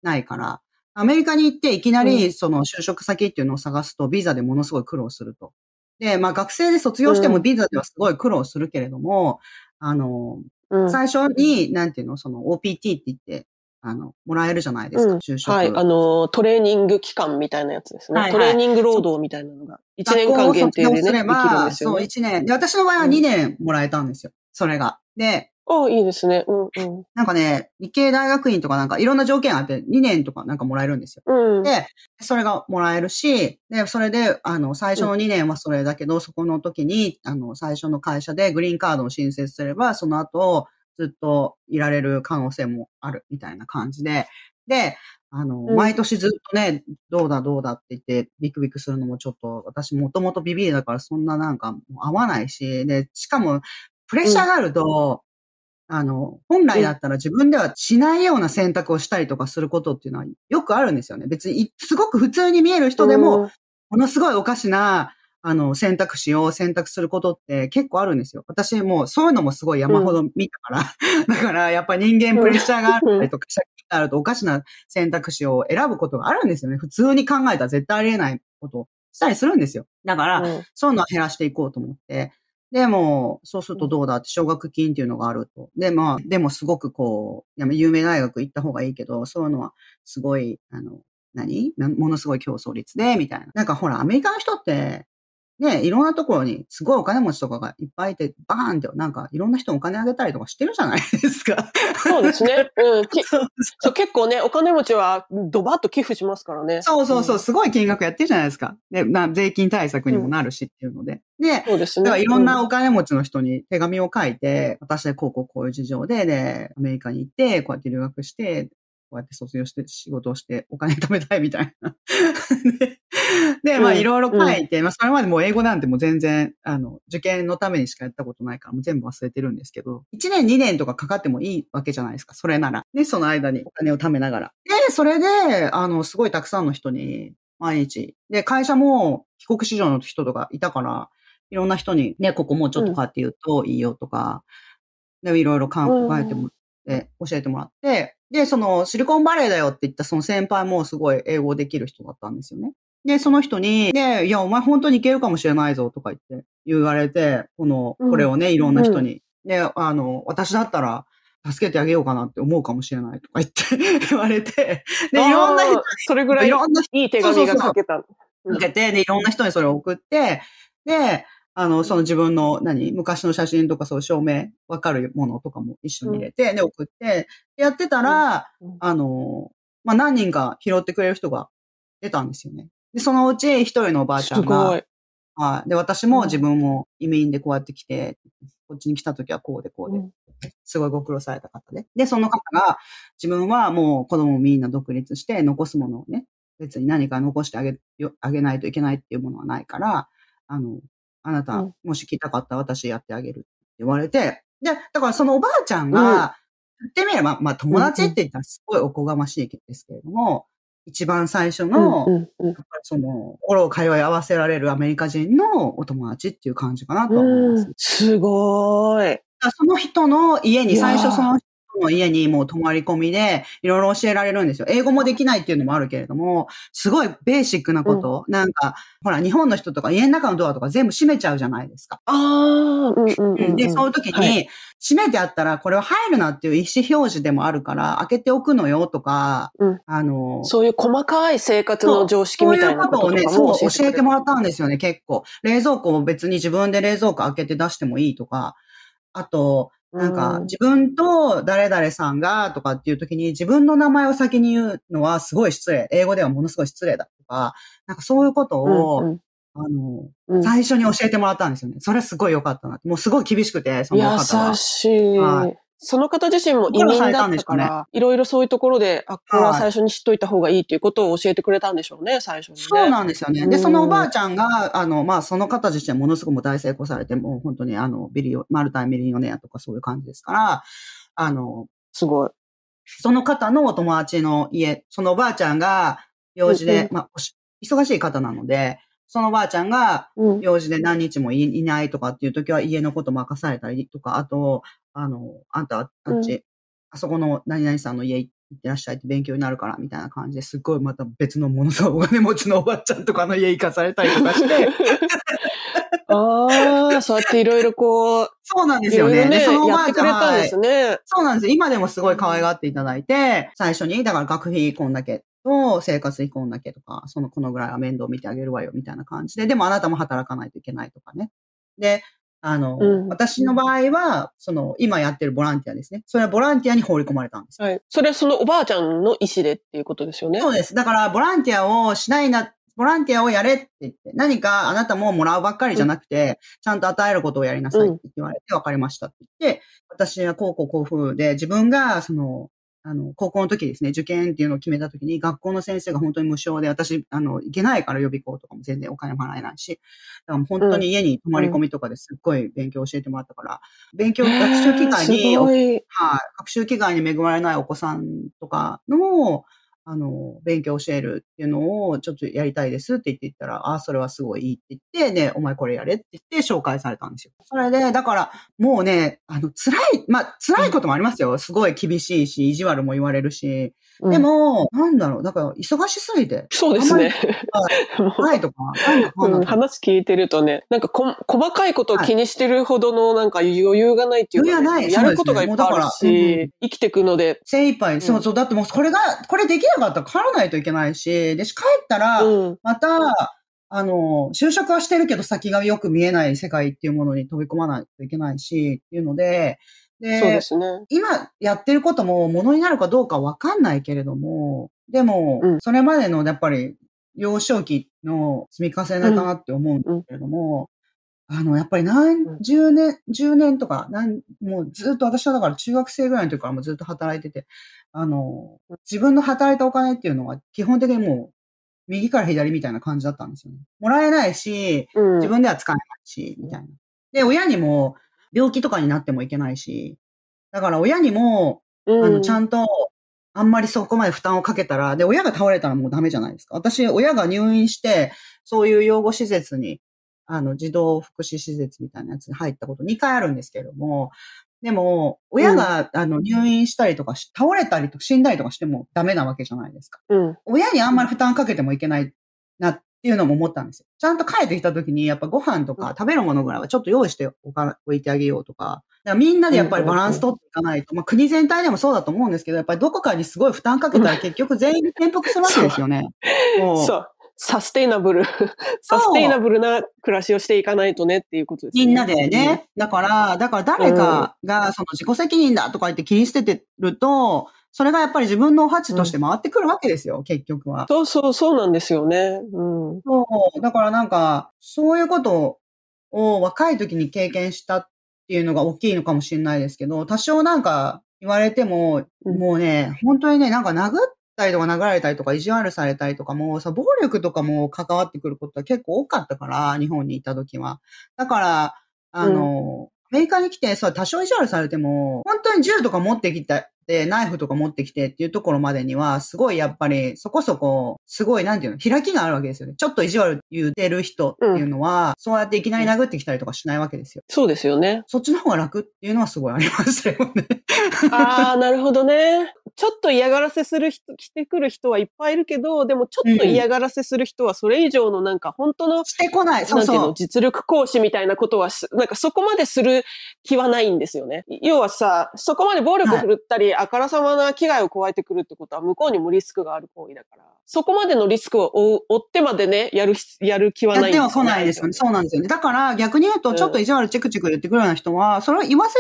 ないから、アメリカに行っていきなうりその就職先っていうのを探すとビザでものすごい苦労すると。で、まあ学生で卒業してもうんビザではすごい苦労するけれども、あの、うん最初に、なんていうの、その OPT って言って、あの、もらえるじゃないですか、うん就職。はい、あの、トレーニング期間みたいなやつですね。はいはいトレーニング労働みたいなのが、1年間限定でね、できるんですよそう、ね。1年。で、私の場合は2年もらえたんですよ。それが。で、ああ、いいですね。うんうん。なんかね、理系大学院とかなんかいろんな条件あって2年とかなんかもらえるんですよ。うん。で、それがもらえるし、で、それで、あの、最初の2年はそれだけど、そこの時に、あの、最初の会社でグリーンカードを申請すれば、その後、ずっといられる可能性もあるみたいな感じで、で、あの、うん毎年ずっとね、どうだどうだって言って、ビクビクするのもちょっと、私もともとビビりだからそんななんか合わないし、で、しかも、プレッシャーがあると、あの、本来だったら自分ではしないような選択をしたりとかすることっていうのはよくあるんですよね。別に、すごく普通に見える人でも、うん、ものすごいおかしな、あの、選択肢を選択することって結構あるんですよ。私もそういうのもすごい山ほど見たから。だから、やっぱり人間プレッシャーがあったりとか、借金があるとおかしな選択肢を選ぶことがあるんですよね。普通に考えたら絶対ありえないことをしたりするんですよ。だから、うんそういうのは減らしていこうと思って。でも、そうするとどうだって奨学金っていうのがあると。で、まあ、でもすごくこう、有名大学行った方がいいけど、そういうのはすごい、あの、何？ものすごい競争率で、みたいな。なんかほら、アメリカの人って、ね、いろんなところにすごいお金持ちとかがいっぱいいて、バーンってなんかいろんな人にお金あげたりとかしてるじゃないですか。そうですね。うん。きそう結構ね、お金持ちはドバッと寄付しますからね。そうそうそう、んすごい金額やってるじゃないですか。で、な税金対策にもなるしっていうので。で、そうですね。だからいろんなうお金持ちの人に手紙を書いて、私でこうこうこういう事情で、で、アメリカに行って、こうやって留学して、こうやって卒業して仕事をしてお金貯めたいみたいな。でで、まあうんいろいろ書いて、まあそれまでもう英語なんてもう全然、あの、受験のためにしかやったことないからもう全部忘れてるんですけど、1年2年とかかかってもいいわけじゃないですか、それなら。で、その間にお金を貯めながら。で、それで、あの、すごいたくさんの人に、毎日。で、会社も帰国子女の人とかいたから、いろんな人に、ね、ここもうちょっとこうやって言うといいよとか、で、いろいろ考えてもらって、教えてもらって、で、そのシリコンバレーだよって言ったその先輩もすごい英語できる人だったんですよね。で、その人に、で、いや、お前本当にいけるかもしれないぞとか言って言われて、この、うんこれをね、いろんな人に。で、あの、私だったら、助けてあげようかなって思うかもしれないとか言って 言われて、で、いろんな人それぐらいいろんな人いい手紙が書けた。受けて、で、いろんな人にそれを送って、で、あの、その自分の、何、昔の写真とかそういう証明、わかるものとかも一緒に入れて、で、送って、やってたら、うんあの、まあ、何人か拾ってくれる人が出たんですよね。で、そのうち一人のおばあちすゃんが。はい。で、私も自分も移民でこうやって来て、こっちに来た時はこうでこうで、うんすごいご苦労された方で。で、その方が、自分はもう子供みんな独立して、残すものをね、別に何か残してあげよあげないといけないっていうものはないから、あの、あなたうん、もし来たかったら私やってあげるって言われて、で、だからそのおばあちゃんうん。が、言ってみれば、まあ友達って言ったらすごいおこがましいですけれども、一番最初の、その、心を通い合わせられるアメリカ人のお友達っていう感じかなとは思います。うん。すごい。その人の家に、最初その人の家にもう泊まり込みで、いろいろ教えられるんですよ。英語もできないっていうのもあるけれども、すごいベーシックなこと、なんか、ほら、日本の人とか家の中のドアとか全部閉めちゃうじゃないですか。ああ、うんうんうんうん。で、その時に、はい閉めてあったら、これは入るなっていう意思表示でもあるから、開けておくのよとか、うんあの、そういう細かい生活の常識みたいなことをね、そう教えてもらっったんですよね、結構。冷蔵庫を別に自分で冷蔵庫開けて出してもいいとか、あと、なんか、自分と誰々さんがとかっていう時に自分の名前を先に言うのはすごい失礼。英語ではものすごい失礼だとか、なんかそういうことを、うんあの、うん最初に教えてもらったんですよね。それすごい良かったな。もうすごい厳しくて、その方は優。しい。はいその方自身も移民だったから、いろいろそういうところで、あ、これは最初に知っといた方がいいっていうことを教えてくれたんでしょうね、最初にね。そうなんですよね。で、うんそのおばあちゃんが、あの、まあ、その方自身はものすごく大成功されて、もう本当にあの、ビリオ、マルタイミリオネアとかそういう感じですから、あの、すごい。その方のお友達の家、そのおばあちゃんが用事で、うんうんまあ、忙しい方なので、そのおばあちゃんがうん。用事で何日もいいないとかっていう時は家のこと任されたりとか、あと、あの、あんたあっち、うあそこの何々さんの家行ってらっしゃいって勉強になるからみたいな感じですっごいまた別のものすごいお金持ちのおばあちゃんとかの家行かされたりとかして、ああ、そうやっていろいろこう、そうなんでいすよね。ね、で、そのおやばあ。そうなんです。今でもすごい可愛がっていただいて、最初に、だから学費こんだけと、生活費こんだけとか、その、このぐらいは面倒見てあげるわよ、みたいな感じで、でもあなたも働かないといけないとかね。で、あの、うん私の場合は、その、今やってるボランティアですね。それはボランティアに放り込まれたんですよ。はい。それはそのおばあちゃんの意思でっていうことですよね。そうです。だから、ボランティアをしないな、ボランティアをやれって言って、何かあなたももらうばっかりじゃなくて、ちゃんと与えることをやりなさいって言われて、わかりましたって言って、私はこうこうこういう風で、自分が、その、あの、高校の時ですね、受験っていうのを決めた時に、学校の先生が本当に無償で、私、あの、行けないから予備校とかも全然お金も払えないし、だから本当に家に泊まり込みとかですっごい勉強教えてもらったから、勉強、学習機会に。はい。学習機会に恵まれないお子さんとかの、あの、勉強を教えるっていうのをちょっとやりたいですって言って言ったら、ああ、それはすごいいいって言って、ね、お前これやれって言って紹介されたんですよ。それで、だから、もうね、あの、辛い、まあ、辛いこともありますよ。すごい厳しいし、意地悪も言われるし。うん。でも、なんだろう、だから、忙しすぎて、そうですね。もうないとか、うん、話聞いてるとね、なんかこ細かいことを気にしてるほどのなんか余裕がないっていうか、ね、余裕がない。やることがいっぱいあるし、もうだからうん生きていくので、精一杯、そうそう、だってもうこれが、これできなかったら帰らないといけないし、で、帰ったら、うん、また、あの、就職はしてるけど先がよく見えない世界っていうものに飛び込まないといけないし、っていうので、で、そうですね。今やってることもものになるかどうかわかんないけれども、でも、うん。それまでのやっぱり幼少期の積み重ねかなって思うんですけれども、あの、やっぱり何十年、10年とか、何、もうずっと私はだから中学生ぐらいの時からもずっと働いてて、あの、自分の働いたお金っていうのは基本的にもう右から左みたいな感じだったんですよね。もらえないし、うん、自分では使えないし、みたいな。で、親にも病気とかになってもいけないし、だから親にも、うん、あの、ちゃんと、あんまりそこまで負担をかけたら、で、親が倒れたらもうダメじゃないですか。私、親が入院して、そういう養護施設に、あの、児童福祉施設みたいなやつに入ったこと2回あるんですけれども、でも、親が、あの、入院したりとかし、倒れたりとか死んだりとかしてもダメなわけじゃないですか。うん、親にあんまり負担かけてもいけないなっていうのも思ったんですよ。ちゃんと帰ってきた時に、やっぱご飯とか食べるものぐらいはちょっと用意しておか置いてあげようとか。だからみんなでやっぱりバランス取っていかないと、まあ国全体でもそうだと思うんですけど、やっぱりどこかにすごい負担かけたら結局全員で転覆するわけですよね。そう。サステイナブル、サステイナブルな暮らしをしていかないとねっていうことですね。みんなでね。だから、だから誰かがその自己責任だとか言って切り捨ててると、それがやっぱり自分のお鉢として回ってくるわけですよ、結局は。そうそう、そうなんですよね。うん。そう。だからなんか、そういうことを若い時に経験したっていうのが大きいのかもしれないですけど、多少なんか言われても、うんもうね、本当にね、なんか殴ったりとか殴られたりとか意地悪されたりとかも、さ、暴力とかも関わってくることは結構多かったから、日本にいた時は。だから、あの、メリカに来て、そう、多少意地悪されても、本当に銃とか持ってきた、で、ナイフとか持ってきてっていうところまでには、すごいやっぱり、そこそこ、すごい、なんていうの、開きがあるわけですよね。ちょっと意地悪言ってる人っていうのは、そうやっていきなり殴ってきたりとかしないわけですよ。そうですよね。そっちの方が楽っていうのはすごいありましたよね。ああ、なるほどね。ちょっと嫌がらせする人、来てくる人はいっぱいいるけど、でもちょっと嫌がらせする人はそれ以上のなんか本当の、してこない。そうなんていうの、そう。実力行使みたいなことはし、なんかそこまでする気はないんですよね。要はさ、そこまで暴力振るったり、あからさまな危害を加えてくるってことは向こうにもリスクがある行為だから、そこまでのリスクを追ってまでね、やるし、やる気はないんですよ、やっては来ないですよね。そうなんですよね。だから逆に言うと、ちょっと意地悪チクチク言ってくるような人は、それを言わせて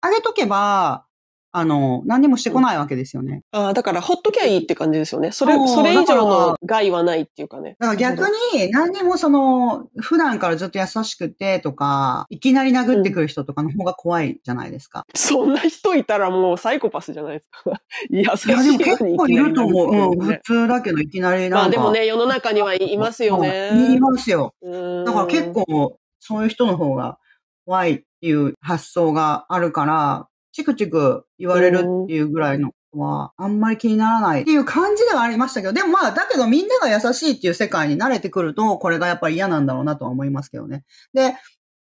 あげとけば、あの、何にもしてこないわけですよね。ああ、だからほっときゃいいって感じですよね。それ、それ以上の害はないっていうかね。だから逆に、何にもその、普段からずっと優しくてとか、いきなり殴ってくる人とかの方が怖いじゃないですか。そんな人いたらもうサイコパスじゃないですか。優しいいや、でも結構いると思う。うん、普ね通だけど、いきなりなんか。まあでもね、世の中にはいいますよね。うんいますよ。うんだから結構、そういう人の方が怖いっていう発想があるから、チクチク言われるっていうぐらいのは、あんまり気にならないっていう感じではありましたけど、でもまあ、だけどみんなが優しいっていう世界に慣れてくると、これがやっぱり嫌なんだろうなとは思いますけどね。で、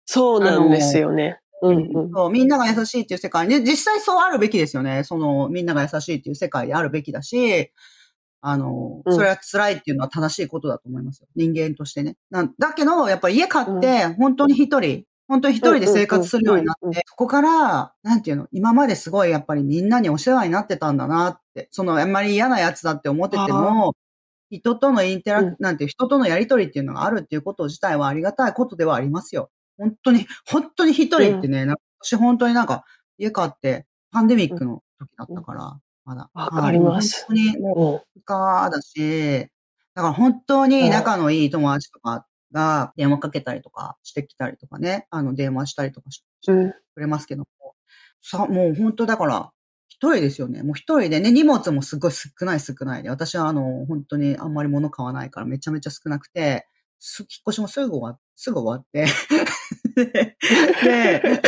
そうなんですよね。うんうん。そうみんなが優しいっていう世界で、実際そうあるべきですよね。その、みんなが優しいっていう世界であるべきだし、あの、うんそれは辛いっていうのは正しいことだと思いますよ。人間としてね。なんだけど、やっぱり家買って、本当に一人、本当に一人で生活するようになって、そこから、なんていうの、今まですごいやっぱりみんなにお世話になってたんだなって、そのあんまり嫌なやつだって思ってても、人とのインテラなんて人とのやりとりっていうのがあるっていうこと自体はありがたいことではありますよ。本当に、本当に一人ってね、なんか私本当になんか家買ってパンデミックの時だったから、まだ。わかります。はい本当にもう。うんかだし、だから本当に仲のいい友達とかが電話かけたりとかしてきたりとかね、あの電話したりとかしうん。くれますけども、さ、もう本当だから、一人ですよね。もう一人でね、荷物もすごい少ない少ないで、私はあの、本当にあんまり物買わないからめちゃめちゃ少なくて、す引っ越しもすぐ終わっすぐ終わって。で、で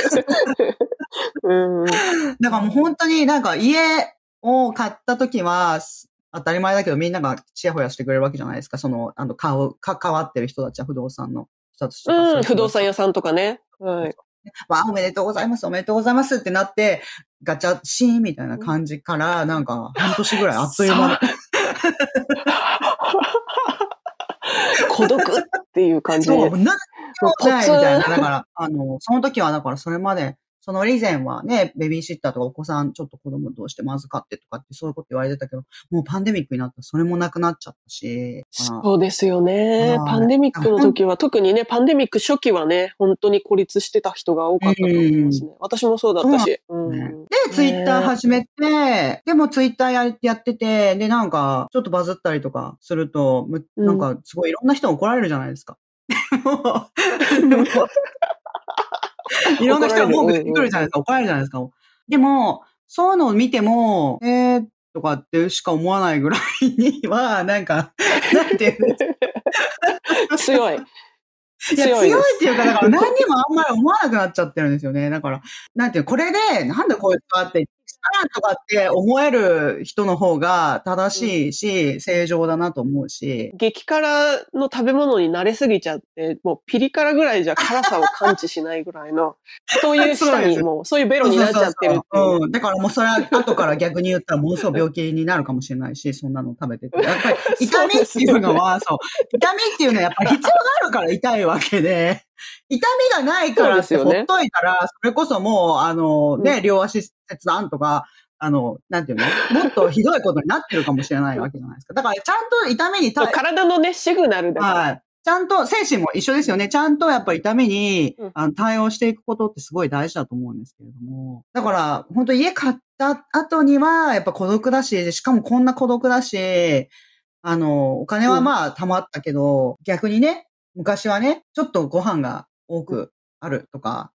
うん。だからもう本当になんか家を買った時は、す当たり前だけどみんながチヤホヤしてくれるわけじゃないですか。その、あの、買う、か、関わってる人たちは不動産の人たちとか。うん、不動産屋屋さんとかね。はい。わあ、おめでとうございます、おめでとうございますってなって、ガチャシーンみたいな感じから、なんか、半年ぐらい あっという間で。孤独っていう感じで。そう、なんにもないみたいな。だから、あの、その時は、だからそれまで、その以前はね、ベビーシッターとかお子さん、ちょっと子供どうしても預かってとかってそういうこと言われてたけど、もうパンデミックになったらそれもなくなっちゃったし、あそうですよねは。いパンデミックの時は、特にね、パンデミック初期はね、本当に孤立してた人が多かったと思いますね。私もそうだったし。うんねで、ツイッター始めて、でもツイッターややってて、で、なんか、ちょっとバズったりとかすると、なんか、すごいいろんな人に怒られるじゃないですか。もうでも いろんな人が文句言ってくるじゃないですか。怒られるじゃないですか。でも、そういうのを見ても、えー、とかってしか思わないぐらいには、なんか、なんていうんですか強い。いや、強いっていうか、だから何にもあんまり思わなくなっちゃってるんですよね。だから、なんていうの？これで、なんでこいつはって、あとかって思える人の方が正しいし、正常だなと思うし。激辛の食べ物に慣れすぎちゃって、もうピリ辛ぐらいじゃ辛さを感知しないぐらいの、そういう舌にもう、そういうベロになっちゃってるう。ん。だからもうそれは後から逆に言ったらものすごい病気になるかもしれないし、そんなの食べてて。やっぱり 痛みっていうのは、そう,、痛みっていうのはやっぱり必要があるから痛いわけで、痛みがないからってほっといたら、それこそもう、あの、ね、うん両足切断とか、あの、なんていうの？もっとひどいことになってるかもしれないわけじゃないですか。だからちゃんと痛みに対体のね、シグナルだから。はい。ちゃんと、精神も一緒ですよね。ちゃんとやっぱり痛みに、うんあの対応していくことってすごい大事だと思うんですけれども。だから、本当家買った後には、やっぱ孤独だし、しかもこんな孤独だし、あの、お金はまあ貯まったけど、逆にね、昔はね、ちょっとご飯が多くあるとか、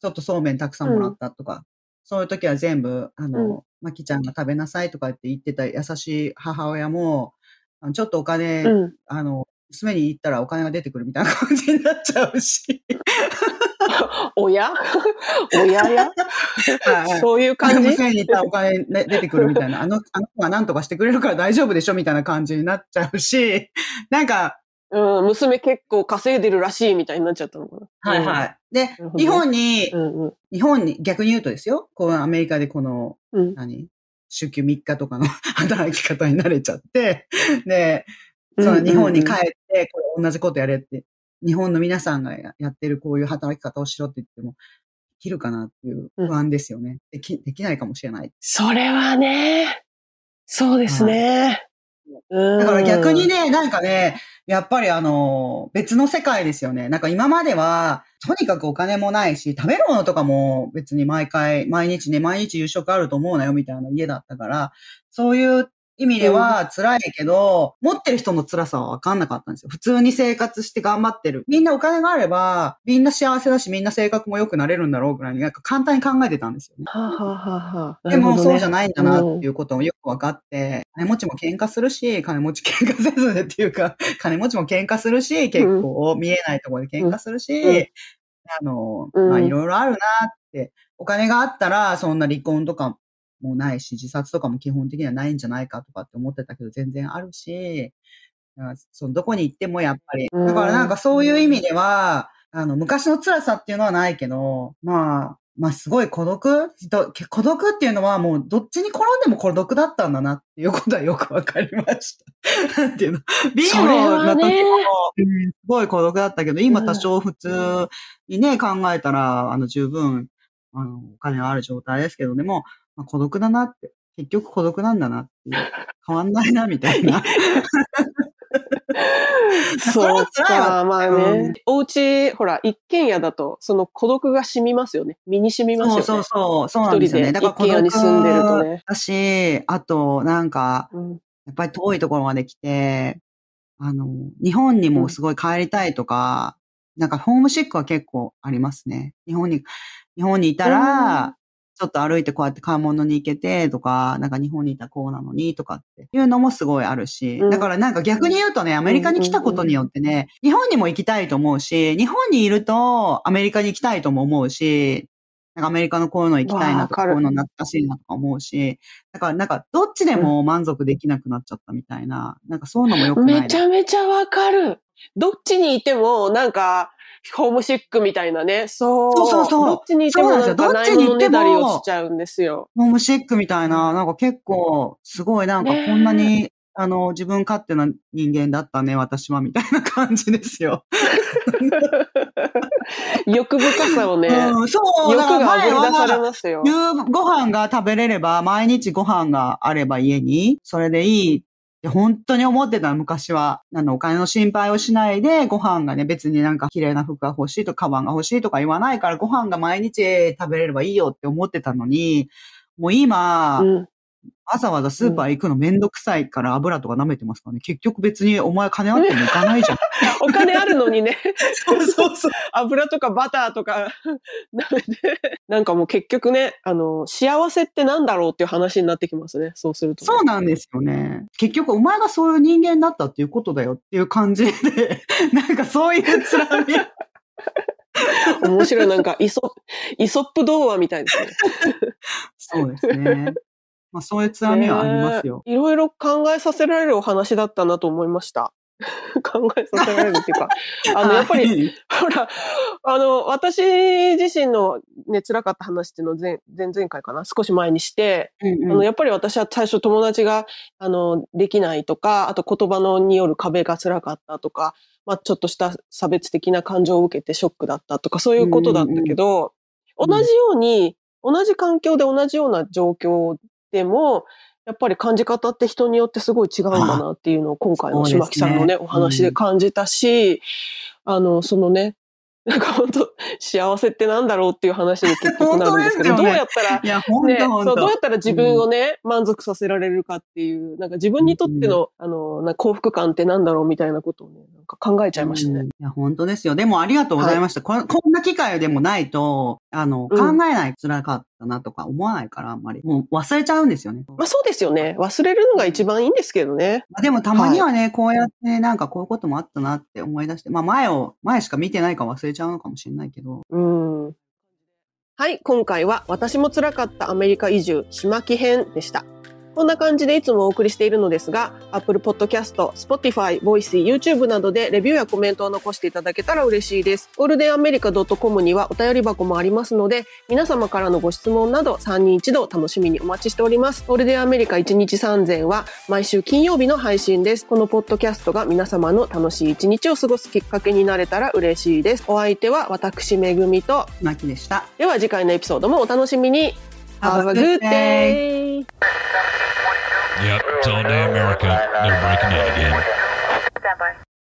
ちょっとそうめんたくさんもらったとか、そういう時は全部、あの、うん。まきちゃんが食べなさいとかって言ってた優しい母親も、ちょっとお金、うん。あの、娘に言ったらお金が出てくるみたいな感じになっちゃうし。親？親や？はいそういう感じ？店に行ったらお金、ね、出てくるみたいな、あの、あの子が何とかしてくれるから大丈夫でしょみたいな感じになっちゃうし、なんか、うん、娘結構稼いでるらしいみたいになっちゃったのかな。はいはい。で日本にう、ん。うん日本に、逆に言うとですよ、このアメリカでこの、うん。何？週休3日とかの 働き方に慣れちゃって、で、その日本に帰って、これ同じことやれって、日本の皆さんがややってるこういう働き方をしろって言っても、できるかなっていう不安ですよね。でき、できないかもしれない。それはね、そうですね。うんだから逆にね、なんかね、やっぱりあの、別の世界ですよね。なんか今までは、とにかくお金もないし、食べるものとかも別に毎回、毎日ね、毎日夕食あると思うなよみたいな家だったから、そういう意味では辛いけど、持ってる人の辛さは分かんなかったんですよ。普通に生活して頑張ってる。みんなお金があれば、みんな幸せだし、みんな性格も良くなれるんだろうぐらいに、なんか簡単に考えてたんですよね。はあ、はあはあはあ、でもそうじゃなないんだなっていうこともよく分かって、金持ちも喧嘩するし、金持ち喧嘩せずっていうか、金持ちも喧嘩するし、結構見えないところで喧嘩するし、うん。あの、うん。まあいろいろあるなって、お金があったらそんな離婚とかもないし、自殺とかも基本的にはないんじゃないかとかって思ってたけど全然あるし、そのどこに行ってもやっぱり、うん。だからなんかそういう意味では、あの、昔の辛さっていうのはないけど、まあ、まあすごい孤独？ど孤独っていうのはもうどっちに転んでも孤独だったんだなっていうことはよくわかりました。なんていうの？貧乏はねな時も、うんすごい孤独だったけど、今多少普通にね、考えたら、あの、十分、あの、お金がある状態ですけど、でも、まあ、孤独だなって、結局孤独なんだなっていう、変わんないな、みたいな。そうか、まあね。うんお家、ほら、一軒家だと、その孤独が染みますよね。身に染みますよね。そうそうそう、そうなんですよね。だから孤独に住んでるとねだし、あと、なんか、うんやっぱり遠いところまで来て、あの、日本にもすごい帰りたいとか、なんかホームシックは結構ありますね。日本に、日本にいたうんら、ちょっと歩いてこうやって買い物に行けてとか、なんか日本にいたらこうなのにとかっていうのもすごいあるし、うんだからなんか逆に言うとね、アメリカに来たことによってね、日本にも行きたいと思うし、日本にいるとアメリカに行きたいとも思うし、なんかアメリカのこういうの行きたいなとか、こういうの懐かしいなとか思うし、だからなんかどっちでも満足できなくなっちゃったみたいな、なんかそういうのもよくないな。めちゃめちゃわかる。どっちにいても、なんか、ホームシックみたいなね。そう。そうそうそうどっちにいてもそうなんですよなんかないものねだりをしちゃうんですよ。ホームシックみたいな、なんか結構、すごいなんかこんなに、あの、自分勝手な人間だったね、私は、みたいな感じですよ。欲深さをね、うん、そう、欲が前溢れ出されは、ますよ。夕ご飯が食べれれば、毎日ご飯があれば家に、それでいいって本当に思ってた昔は。あの、お金の心配をしないで、ご飯がね、別になんか綺麗な服が欲しいとか、カバンが欲しいとか言わないから、ご飯が毎日食べれればいいよって思ってたのに、もう今、うん。わざわざスーパー行くのめんどくさいから油とか舐めてますからね。結局別にお前金あっても行かないじゃん。お金あるのにね、そうそうそう。油とかバターとか、なめて。なんかもう結局ね、あの、幸せってなんだろうっていう話になってきますね。そうするとね、そうなんですよね。結局お前がそういう人間だったっていうことだよっていう感じで、なんかそういうつらみ。面白い。なんかイソ、イソップ童話みたいですね。そうですね。まあそういうつらみはありますよ。ねいろいろ考えさせられるお話だったなと思いました。考えさせられるっていうか、あの、やっぱり、り、ほら、あの、私自身のね、辛かった話っていうのを前、前々回かな？少し前にして、うんうん。あの、やっぱり私は最初友達が、あの、できないとか、あと言葉のによる壁が辛かったとか、まあ、ちょっとした差別的な感情を受けてショックだったとか、そういうことだったけど、うんうん。同じように、同じ環境で同じような状況でも、やっぱり感じ方って人によってすごい違うんだなっていうのを今回の島木さんのね、お話で感じたし、あの、そのね、なんか本当幸せってなんだろうっていう話に結局なるんですけど、どうやったらね、そうどうやと。ったら自分をね、満足させられるかっていう、なんか自分にとっての、あの、な幸福感ってなんだろうみたいなことをね、なんか考えちゃいましたね。うんいや、本当ですよ。でもありがとうございました。こんな機会でもないと、あの、うん考えない辛かったなとか思わないから、あんまり。もう忘れちゃうんですよね。まあそうですよね。忘れるのが一番いいんですけどね。まあでもたまにはね、こうやってね、なんかこういうこともあったなって思い出して、まあ前を、前しか見てないから忘れちゃうのかもしれないけど、うん。はい、今回は私も辛かったアメリカ移住、島木編でした。こんな感じでいつもお送りしているのですが、Apple Podcast、Spotify、Voice、YouTube などでレビューやコメントを残していただけたら嬉しいです。ゴールデンアメリカ .com にはお便り箱もありますので、皆様からのご質問など3人一度楽しみにお待ちしております。ゴールデンアメリカ1日3000は毎週金曜日の配信です。このポッドキャストが皆様の楽しい一日を過ごすきっかけになれたら嬉しいです。お相手は私めぐみと、マキでした。では次回のエピソードもお楽しみに。Have, Have a good, good day. day. Yep, it's all day America. They're breaking out again. Standby.